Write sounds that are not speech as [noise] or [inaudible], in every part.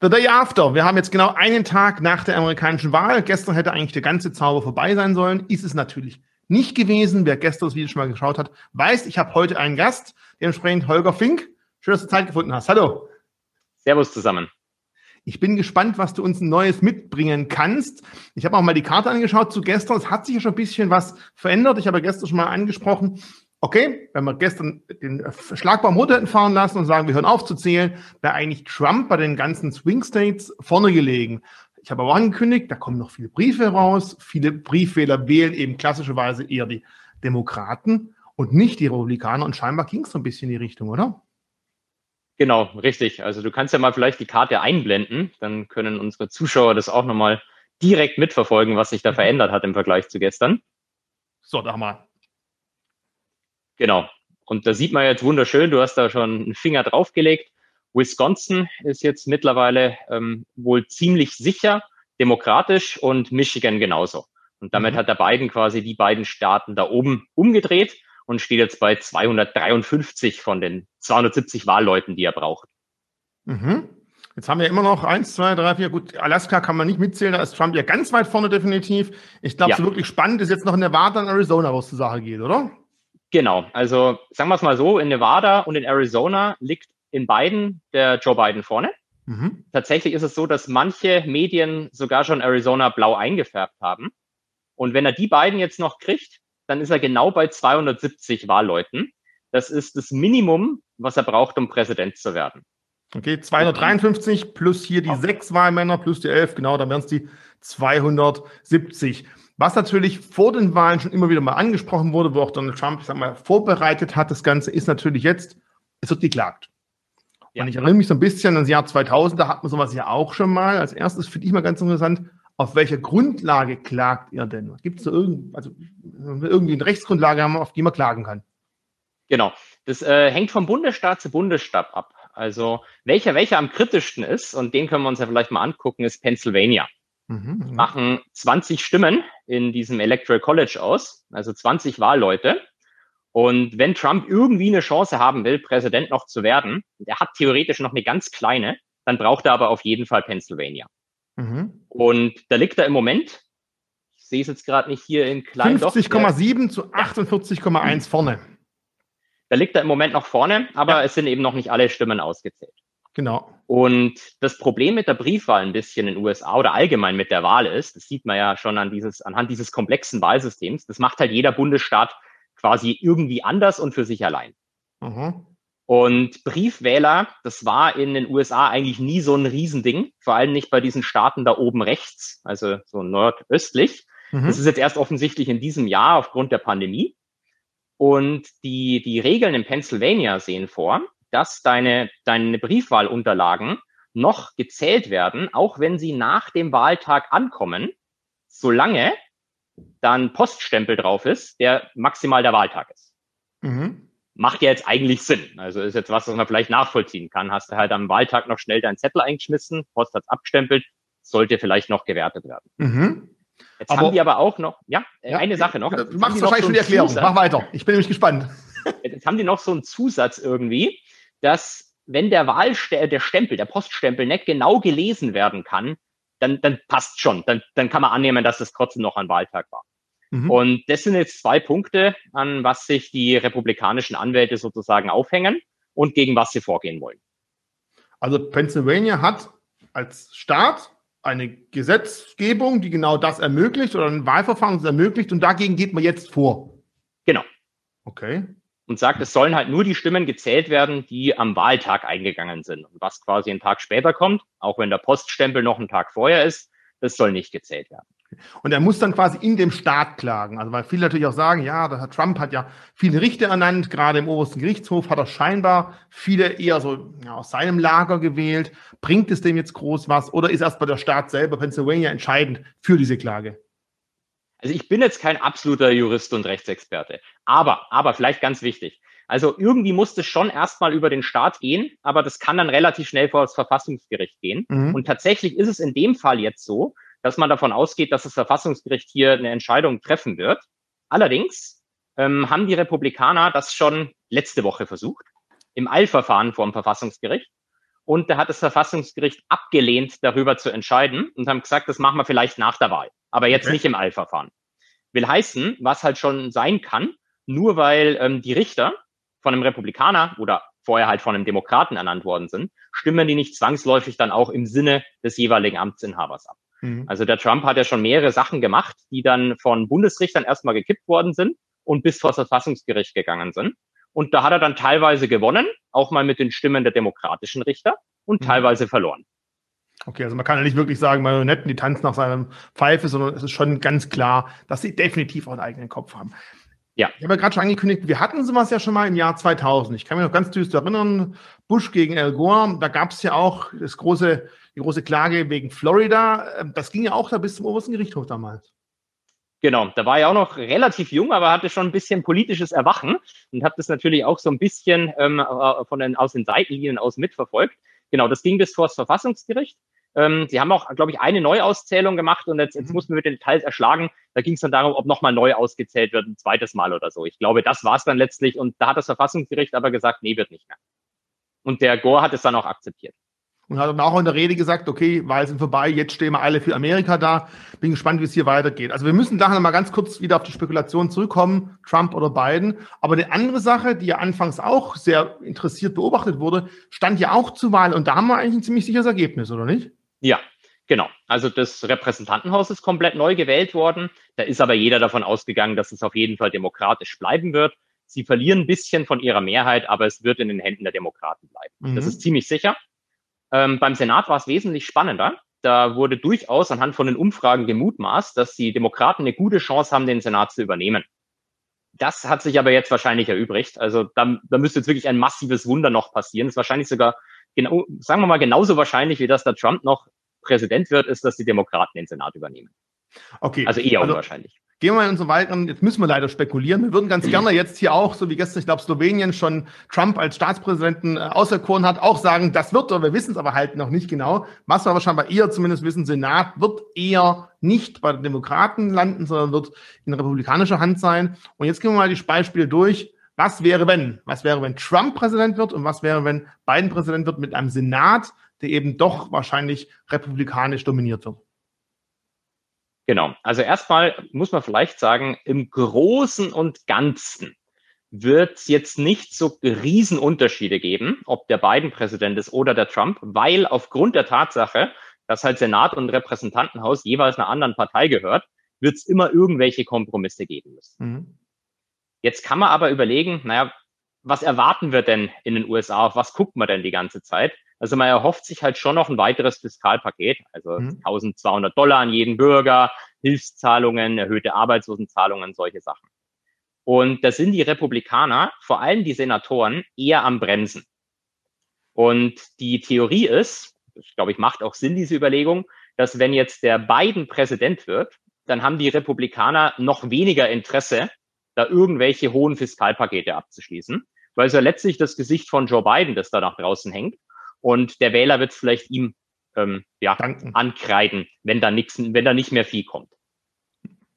The Day After. Wir haben jetzt genau einen Tag nach der amerikanischen Wahl. Gestern hätte eigentlich der ganze Zauber vorbei sein sollen. Ist es natürlich nicht gewesen. Wer gestern das Video schon mal geschaut hat, weiß, ich habe heute einen Gast, dementsprechend Holger Fink. Schön, dass du Zeit gefunden hast. Hallo. Servus zusammen. Ich bin gespannt, was du uns ein Neues mitbringen kannst. Ich habe auch mal die Karte angeschaut zu gestern. Es hat sich ja schon ein bisschen was verändert. Ich habe gestern schon mal angesprochen, okay, wenn wir gestern den Schlagbaum runter fahren lassen und sagen, wir hören auf zu zählen, wäre eigentlich Trump bei den ganzen Swing States vorne gelegen. Ich habe aber angekündigt, da kommen noch viele Briefe raus. Viele Briefwähler wählen eben klassischerweise eher die Demokraten und nicht die Republikaner. Und scheinbar ging es so ein bisschen in die Richtung, oder? Genau, richtig. Also du kannst ja mal vielleicht die Karte einblenden, dann können unsere Zuschauer das auch nochmal direkt mitverfolgen, was sich da mhm. verändert hat im Vergleich zu gestern. So, da mal. Genau. Und da sieht man jetzt wunderschön, du hast da schon einen Finger draufgelegt. Wisconsin ist jetzt mittlerweile ähm, wohl ziemlich sicher, demokratisch und Michigan genauso. Und damit mhm. hat der Biden quasi die beiden Staaten da oben umgedreht und steht jetzt bei 253 von den 270 Wahlleuten, die er braucht. Mhm. Jetzt haben wir immer noch eins, zwei, drei, vier. Gut, Alaska kann man nicht mitzählen, da ist Trump ja ganz weit vorne definitiv. Ich glaube, ja. so wirklich spannend ist jetzt noch in Nevada und Arizona, wo es zur Sache geht, oder? Genau, also sagen wir es mal so, in Nevada und in Arizona liegt in beiden der Joe Biden vorne. Mhm. Tatsächlich ist es so, dass manche Medien sogar schon Arizona blau eingefärbt haben. Und wenn er die beiden jetzt noch kriegt, dann ist er genau bei 270 Wahlleuten. Das ist das Minimum, was er braucht, um Präsident zu werden. Okay, 253 plus hier die sechs Wahlmänner plus die elf, genau, dann wären es die 270. Was natürlich vor den Wahlen schon immer wieder mal angesprochen wurde, wo auch Donald Trump, ich sag mal, vorbereitet hat, das Ganze ist natürlich jetzt, es wird geklagt. Ja. Und ich erinnere mich so ein bisschen an das Jahr 2000, da hat man sowas ja auch schon mal. Als erstes finde ich mal ganz interessant, auf welcher Grundlage klagt ihr denn? Gibt es da irgend, also irgendwie eine Rechtsgrundlage haben, auf die man klagen kann? Genau. Das äh, hängt vom Bundesstaat zu Bundesstaat ab. Also welcher, welcher am kritischsten ist, und den können wir uns ja vielleicht mal angucken, ist Pennsylvania. Mhm, mhm, machen 20 Stimmen in diesem Electoral College aus, also 20 Wahlleute. Und wenn Trump irgendwie eine Chance haben will, Präsident noch zu werden, der hat theoretisch noch eine ganz kleine, dann braucht er aber auf jeden Fall Pennsylvania. Mhm. Und da liegt er im Moment, ich sehe es jetzt gerade nicht hier in klein. 50,7 zu 48,1 ja. vorne. Da liegt er im Moment noch vorne, aber ja. es sind eben noch nicht alle Stimmen ausgezählt. Genau. Und das Problem mit der Briefwahl ein bisschen in den USA oder allgemein mit der Wahl ist, das sieht man ja schon an dieses, anhand dieses komplexen Wahlsystems, das macht halt jeder Bundesstaat quasi irgendwie anders und für sich allein. Mhm. Und Briefwähler, das war in den USA eigentlich nie so ein Riesending, vor allem nicht bei diesen Staaten da oben rechts, also so nordöstlich. Mhm. Das ist jetzt erst offensichtlich in diesem Jahr aufgrund der Pandemie. Und die, die Regeln in Pennsylvania sehen vor, dass deine, deine Briefwahlunterlagen noch gezählt werden, auch wenn sie nach dem Wahltag ankommen, solange dann Poststempel drauf ist, der maximal der Wahltag ist. Mhm. Macht ja jetzt eigentlich Sinn. Also ist jetzt was, was man vielleicht nachvollziehen kann. Hast du halt am Wahltag noch schnell deinen Zettel eingeschmissen, Post hat's abgestempelt, sollte vielleicht noch gewertet werden. Mhm. Jetzt aber, haben die aber auch noch, ja, ja eine Sache noch. Du machst wahrscheinlich schon die Erklärung. Zusatz. Mach weiter. Ich bin nämlich gespannt. [laughs] Jetzt haben die noch so einen Zusatz irgendwie, dass wenn der Wahlstempel, der Stempel, der Poststempel nicht genau gelesen werden kann, dann, dann passt schon. Dann, dann kann man annehmen, dass es trotzdem noch ein Wahltag war. Mhm. Und das sind jetzt zwei Punkte, an was sich die republikanischen Anwälte sozusagen aufhängen und gegen was sie vorgehen wollen. Also Pennsylvania hat als Staat eine Gesetzgebung, die genau das ermöglicht oder ein Wahlverfahren das ermöglicht und dagegen geht man jetzt vor. Genau. Okay und sagt, es sollen halt nur die Stimmen gezählt werden, die am Wahltag eingegangen sind. Und was quasi einen Tag später kommt, auch wenn der Poststempel noch einen Tag vorher ist, das soll nicht gezählt werden. Und er muss dann quasi in dem Staat klagen. Also weil viele natürlich auch sagen, ja, der Herr Trump hat ja viele Richter ernannt, gerade im obersten Gerichtshof hat er scheinbar viele eher so ja, aus seinem Lager gewählt. Bringt es dem jetzt groß was oder ist erst bei der Staat selber Pennsylvania entscheidend für diese Klage? Also ich bin jetzt kein absoluter Jurist und Rechtsexperte, aber, aber vielleicht ganz wichtig. Also irgendwie muss das schon erstmal über den Staat gehen, aber das kann dann relativ schnell vor das Verfassungsgericht gehen. Mhm. Und tatsächlich ist es in dem Fall jetzt so, dass man davon ausgeht, dass das Verfassungsgericht hier eine Entscheidung treffen wird. Allerdings ähm, haben die Republikaner das schon letzte Woche versucht, im Eilverfahren vor dem Verfassungsgericht. Und da hat das Verfassungsgericht abgelehnt, darüber zu entscheiden und haben gesagt, das machen wir vielleicht nach der Wahl, aber jetzt okay. nicht im Eilverfahren. Will heißen, was halt schon sein kann, nur weil ähm, die Richter von einem Republikaner oder vorher halt von einem Demokraten ernannt worden sind, stimmen die nicht zwangsläufig dann auch im Sinne des jeweiligen Amtsinhabers ab. Mhm. Also der Trump hat ja schon mehrere Sachen gemacht, die dann von Bundesrichtern erstmal gekippt worden sind und bis vor das Verfassungsgericht gegangen sind. Und da hat er dann teilweise gewonnen, auch mal mit den Stimmen der demokratischen Richter und mhm. teilweise verloren. Okay, also man kann ja nicht wirklich sagen, Marionetten, die tanzen nach seinem Pfeife, sondern es ist schon ganz klar, dass sie definitiv auch einen eigenen Kopf haben. Ja. Ich habe ja gerade schon angekündigt, wir hatten sowas ja schon mal im Jahr 2000. Ich kann mich noch ganz düster erinnern, Bush gegen Al Gore, da gab es ja auch das große, die große Klage wegen Florida. Das ging ja auch da bis zum obersten Gerichtshof damals. Genau, da war ja auch noch relativ jung, aber hatte schon ein bisschen politisches Erwachen und habe das natürlich auch so ein bisschen ähm, äh, von den, aus den Seitenlinien aus mitverfolgt. Genau, das ging bis vor das Verfassungsgericht. Ähm, sie haben auch, glaube ich, eine Neuauszählung gemacht und jetzt, jetzt mhm. muss man mit den Details erschlagen. Da ging es dann darum, ob nochmal neu ausgezählt wird, ein zweites Mal oder so. Ich glaube, das war es dann letztlich und da hat das Verfassungsgericht aber gesagt, nee, wird nicht mehr. Und der Gore hat es dann auch akzeptiert. Und hat dann auch in der Rede gesagt, okay, Wahlen sind vorbei, jetzt stehen wir alle für Amerika da. Bin gespannt, wie es hier weitergeht. Also wir müssen nachher noch mal ganz kurz wieder auf die Spekulation zurückkommen, Trump oder Biden. Aber eine andere Sache, die ja anfangs auch sehr interessiert beobachtet wurde, stand ja auch zur Wahl. Und da haben wir eigentlich ein ziemlich sicheres Ergebnis, oder nicht? Ja, genau. Also das Repräsentantenhaus ist komplett neu gewählt worden. Da ist aber jeder davon ausgegangen, dass es auf jeden Fall demokratisch bleiben wird. Sie verlieren ein bisschen von ihrer Mehrheit, aber es wird in den Händen der Demokraten bleiben. Mhm. Das ist ziemlich sicher. Ähm, beim Senat war es wesentlich spannender. Da wurde durchaus anhand von den Umfragen gemutmaßt, dass die Demokraten eine gute Chance haben, den Senat zu übernehmen. Das hat sich aber jetzt wahrscheinlich erübrigt. Also da, da müsste jetzt wirklich ein massives Wunder noch passieren. Das ist wahrscheinlich sogar genau, sagen wir mal, genauso wahrscheinlich, wie dass der Trump noch Präsident wird, ist, dass die Demokraten den Senat übernehmen. Okay. Also eher also, unwahrscheinlich. Gehen wir mal in so weiteren, jetzt müssen wir leider spekulieren. Wir würden ganz gerne jetzt hier auch, so wie gestern, ich glaube, Slowenien schon Trump als Staatspräsidenten äh, auserkoren hat, auch sagen, das wird, oder wir wissen es aber halt noch nicht genau. Was wir wahrscheinlich eher zumindest wissen, Senat wird eher nicht bei den Demokraten landen, sondern wird in republikanischer Hand sein. Und jetzt gehen wir mal die Beispiele durch. Was wäre, wenn? Was wäre, wenn Trump Präsident wird und was wäre, wenn Biden Präsident wird mit einem Senat, der eben doch wahrscheinlich republikanisch dominiert wird? Genau. Also erstmal muss man vielleicht sagen, im Großen und Ganzen wird es jetzt nicht so Riesenunterschiede geben, ob der Biden Präsident ist oder der Trump, weil aufgrund der Tatsache, dass halt Senat und Repräsentantenhaus jeweils einer anderen Partei gehört, wird es immer irgendwelche Kompromisse geben müssen. Mhm. Jetzt kann man aber überlegen, naja, was erwarten wir denn in den USA? Auf was guckt man denn die ganze Zeit? Also man erhofft sich halt schon noch ein weiteres Fiskalpaket, also mhm. 1200 Dollar an jeden Bürger, Hilfszahlungen, erhöhte Arbeitslosenzahlungen, solche Sachen. Und da sind die Republikaner, vor allem die Senatoren, eher am Bremsen. Und die Theorie ist, ich glaube, ich macht auch Sinn, diese Überlegung, dass wenn jetzt der Biden Präsident wird, dann haben die Republikaner noch weniger Interesse da irgendwelche hohen Fiskalpakete abzuschließen, weil es ja letztlich das Gesicht von Joe Biden, das da nach draußen hängt. Und der Wähler wird vielleicht ihm ähm, ja, Danken. ankreiden, wenn da nichts, wenn da nicht mehr viel kommt.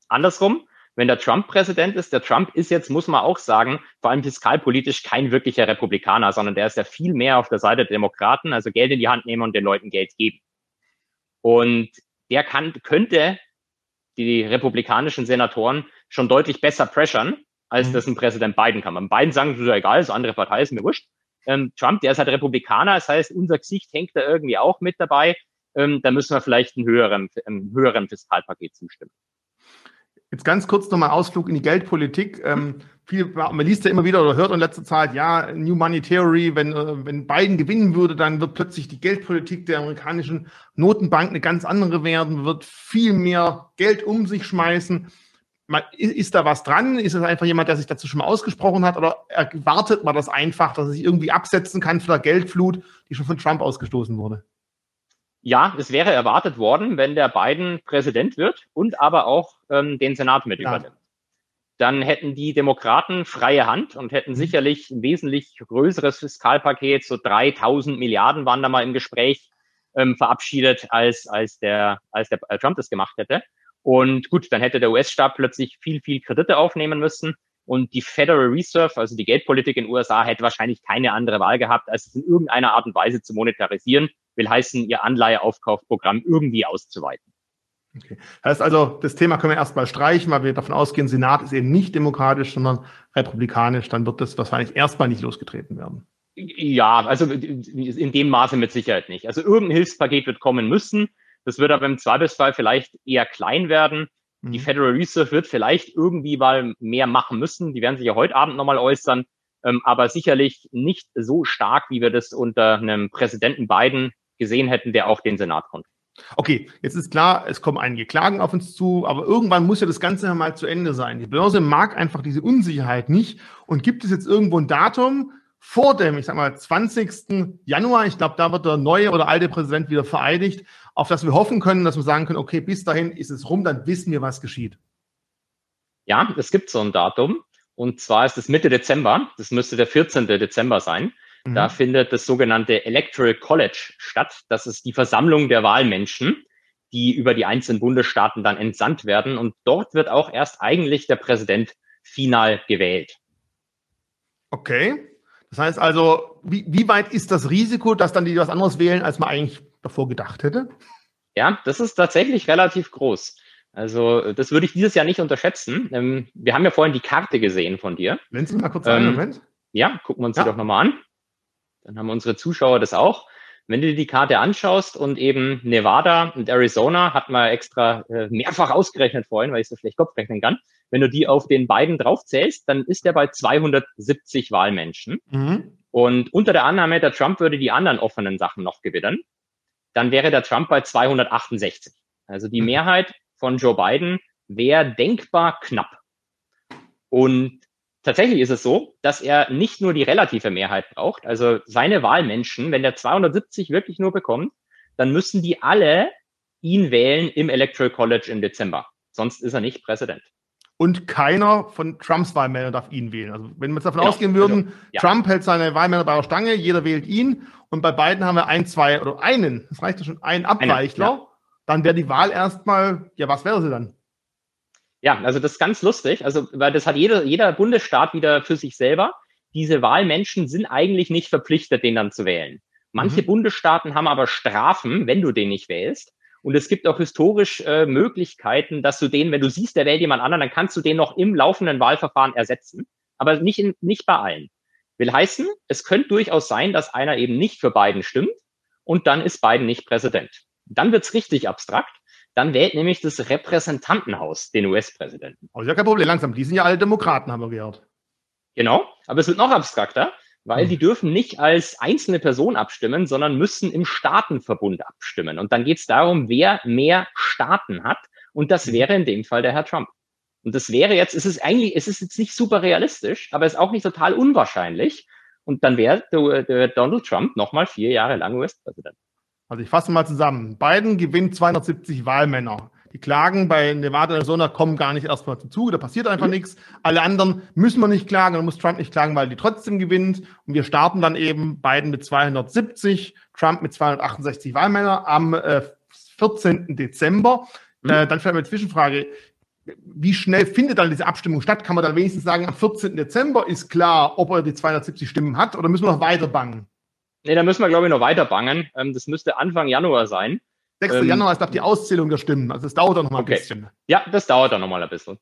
Andersrum, wenn der Trump Präsident ist, der Trump ist jetzt, muss man auch sagen, vor allem fiskalpolitisch kein wirklicher Republikaner, sondern der ist ja viel mehr auf der Seite der Demokraten, also Geld in die Hand nehmen und den Leuten Geld geben. Und der kann, könnte die republikanischen Senatoren schon deutlich besser pressern, als mhm. das ein Präsident Biden kann. Beim Biden sagen, das ist ja egal, so andere Partei ist mir wurscht. Ähm, Trump, der ist halt Republikaner, das heißt, unser Gesicht hängt da irgendwie auch mit dabei. Ähm, da müssen wir vielleicht ein höheren, einem höheren Fiskalpaket zustimmen. Jetzt ganz kurz nochmal Ausflug in die Geldpolitik. Ähm, viel, man liest ja immer wieder oder hört in letzter Zeit, ja, New Money Theory, wenn, äh, wenn Biden gewinnen würde, dann wird plötzlich die Geldpolitik der amerikanischen Notenbank eine ganz andere werden, wird viel mehr Geld um sich schmeißen ist da was dran? Ist es einfach jemand, der sich dazu schon mal ausgesprochen hat? Oder erwartet man das einfach, dass er sich irgendwie absetzen kann für der Geldflut, die schon von Trump ausgestoßen wurde? Ja, es wäre erwartet worden, wenn der Biden Präsident wird und aber auch ähm, den Senat mit ja. übernimmt. Dann hätten die Demokraten freie Hand und hätten mhm. sicherlich ein wesentlich größeres Fiskalpaket, so 3000 Milliarden waren da mal im Gespräch, ähm, verabschiedet, als, als der, als der äh, Trump das gemacht hätte. Und gut, dann hätte der US-Staat plötzlich viel, viel Kredite aufnehmen müssen. Und die Federal Reserve, also die Geldpolitik in den USA, hätte wahrscheinlich keine andere Wahl gehabt, als es in irgendeiner Art und Weise zu monetarisieren, will heißen, ihr Anleiheaufkaufprogramm irgendwie auszuweiten. Okay. Heißt also, das Thema können wir erstmal streichen, weil wir davon ausgehen, Senat ist eben nicht demokratisch, sondern republikanisch. Dann wird das wahrscheinlich erstmal nicht losgetreten werden. Ja, also in dem Maße mit Sicherheit nicht. Also irgendein Hilfspaket wird kommen müssen. Das wird aber im Zweifelsfall vielleicht eher klein werden. Die mhm. Federal Reserve wird vielleicht irgendwie mal mehr machen müssen. Die werden sich ja heute Abend nochmal äußern. Ähm, aber sicherlich nicht so stark, wie wir das unter einem Präsidenten Biden gesehen hätten, der auch den Senat konnte. Okay, jetzt ist klar, es kommen einige Klagen auf uns zu, aber irgendwann muss ja das Ganze mal zu Ende sein. Die Börse mag einfach diese Unsicherheit nicht. Und gibt es jetzt irgendwo ein Datum vor dem, ich sag mal, 20. Januar, ich glaube, da wird der neue oder alte Präsident wieder vereidigt, auf das wir hoffen können, dass wir sagen können, okay, bis dahin ist es rum, dann wissen wir, was geschieht. Ja, es gibt so ein Datum. Und zwar ist es Mitte Dezember. Das müsste der 14. Dezember sein. Mhm. Da findet das sogenannte Electoral College statt. Das ist die Versammlung der Wahlmenschen, die über die einzelnen Bundesstaaten dann entsandt werden. Und dort wird auch erst eigentlich der Präsident final gewählt. Okay. Das heißt also, wie, wie weit ist das Risiko, dass dann die was anderes wählen, als man eigentlich davor gedacht hätte? Ja, das ist tatsächlich relativ groß. Also das würde ich dieses Jahr nicht unterschätzen. Ähm, wir haben ja vorhin die Karte gesehen von dir. Wenn Sie mal kurz einen ähm, Moment. Ja, gucken wir uns ja. die doch nochmal an. Dann haben unsere Zuschauer das auch. Wenn du dir die Karte anschaust und eben Nevada und Arizona hat man extra äh, mehrfach ausgerechnet vorhin, weil ich so schlecht Kopf rechnen kann. Wenn du die auf den beiden draufzählst, dann ist er bei 270 Wahlmenschen. Mhm. Und unter der Annahme, der Trump würde die anderen offenen Sachen noch gewinnen, dann wäre der Trump bei 268. Also die mhm. Mehrheit von Joe Biden wäre denkbar knapp. Und tatsächlich ist es so, dass er nicht nur die relative Mehrheit braucht, also seine Wahlmenschen, wenn der 270 wirklich nur bekommt, dann müssen die alle ihn wählen im Electoral College im Dezember. Sonst ist er nicht Präsident. Und keiner von Trumps Wahlmännern darf ihn wählen. Also wenn wir jetzt davon genau. ausgehen würden, also, ja. Trump hält seine Wahlmänner bei der Stange, jeder wählt ihn und bei beiden haben wir ein, zwei oder einen, das reicht ja schon, einen Abweichler, Eine, ja. dann wäre die Wahl erstmal, ja, was wäre sie dann? Ja, also das ist ganz lustig. Also, weil das hat jeder, jeder Bundesstaat wieder für sich selber. Diese Wahlmenschen sind eigentlich nicht verpflichtet, den dann zu wählen. Manche mhm. Bundesstaaten haben aber Strafen, wenn du den nicht wählst. Und es gibt auch historisch äh, Möglichkeiten, dass du den, wenn du siehst, der wählt jemand anderen, dann kannst du den noch im laufenden Wahlverfahren ersetzen. Aber nicht, in, nicht bei allen. Will heißen, es könnte durchaus sein, dass einer eben nicht für Biden stimmt und dann ist Biden nicht Präsident. Dann wird's richtig abstrakt. Dann wählt nämlich das Repräsentantenhaus den US-Präsidenten. Ist ja kein Problem, langsam. Die sind ja alle Demokraten, haben wir gehört. Genau, aber es wird noch abstrakter, weil hm. die dürfen nicht als einzelne Person abstimmen, sondern müssen im Staatenverbund abstimmen. Und dann geht es darum, wer mehr Staaten hat. Und das hm. wäre in dem Fall der Herr Trump. Und das wäre jetzt, es ist eigentlich, es ist jetzt nicht super realistisch, aber es ist auch nicht total unwahrscheinlich. Und dann wäre der, der Donald Trump nochmal vier Jahre lang US-Präsident. Also ich fasse mal zusammen. Biden gewinnt 270 Wahlmänner. Die Klagen bei Nevada und Arizona kommen gar nicht erstmal zum Zuge, da passiert einfach mhm. nichts. Alle anderen müssen wir nicht klagen, dann muss Trump nicht klagen, weil die trotzdem gewinnt. Und wir starten dann eben Biden mit 270, Trump mit 268 Wahlmänner am äh, 14. Dezember. Mhm. Äh, dann vielleicht eine Zwischenfrage. Wie schnell findet dann diese Abstimmung statt? Kann man dann wenigstens sagen, am 14. Dezember ist klar, ob er die 270 Stimmen hat oder müssen wir noch weiter bangen? Nee, da müssen wir, glaube ich, noch weiter bangen. Ähm, das müsste Anfang Januar sein. 6. Ähm, Januar ist, glaube die Auszählung der Stimmen. Also es dauert dann noch mal okay. ein bisschen. Ja, das dauert dann noch mal ein bisschen.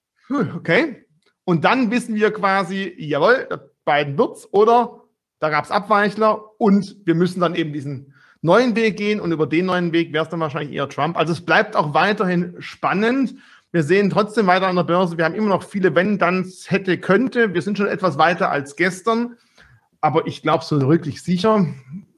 Okay. Und dann wissen wir quasi, jawohl, beiden wird's oder da gab es Abweichler und wir müssen dann eben diesen neuen Weg gehen und über den neuen Weg wäre es dann wahrscheinlich eher Trump. Also es bleibt auch weiterhin spannend. Wir sehen trotzdem weiter an der Börse, wir haben immer noch viele Wenn, dann hätte, könnte. Wir sind schon etwas weiter als gestern. Aber ich glaube, so wirklich sicher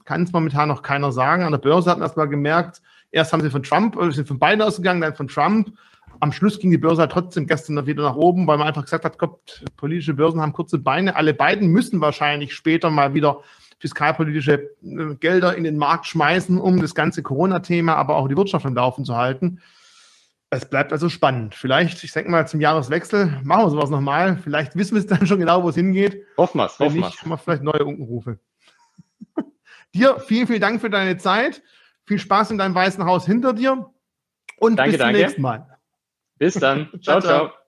kann es momentan noch keiner sagen. An der Börse hat man erst mal gemerkt, erst haben sie von Trump, äh, sind von beiden ausgegangen, dann von Trump. Am Schluss ging die Börse halt trotzdem gestern wieder nach oben, weil man einfach gesagt hat, Gott, politische Börsen haben kurze Beine. Alle beiden müssen wahrscheinlich später mal wieder fiskalpolitische äh, Gelder in den Markt schmeißen, um das ganze Corona-Thema, aber auch die Wirtschaft am Laufen zu halten. Es bleibt also spannend. Vielleicht, ich denke mal, zum Jahreswechsel machen wir sowas nochmal. Vielleicht wissen wir es dann schon genau, wo es hingeht. Hoffen wir es, hoffen wir Haben wir vielleicht neue Unkenrufe. [laughs] dir vielen, vielen Dank für deine Zeit. Viel Spaß in deinem weißen Haus hinter dir. Und danke, bis zum danke. nächsten Mal. Bis dann. [laughs] ciao. ciao. ciao.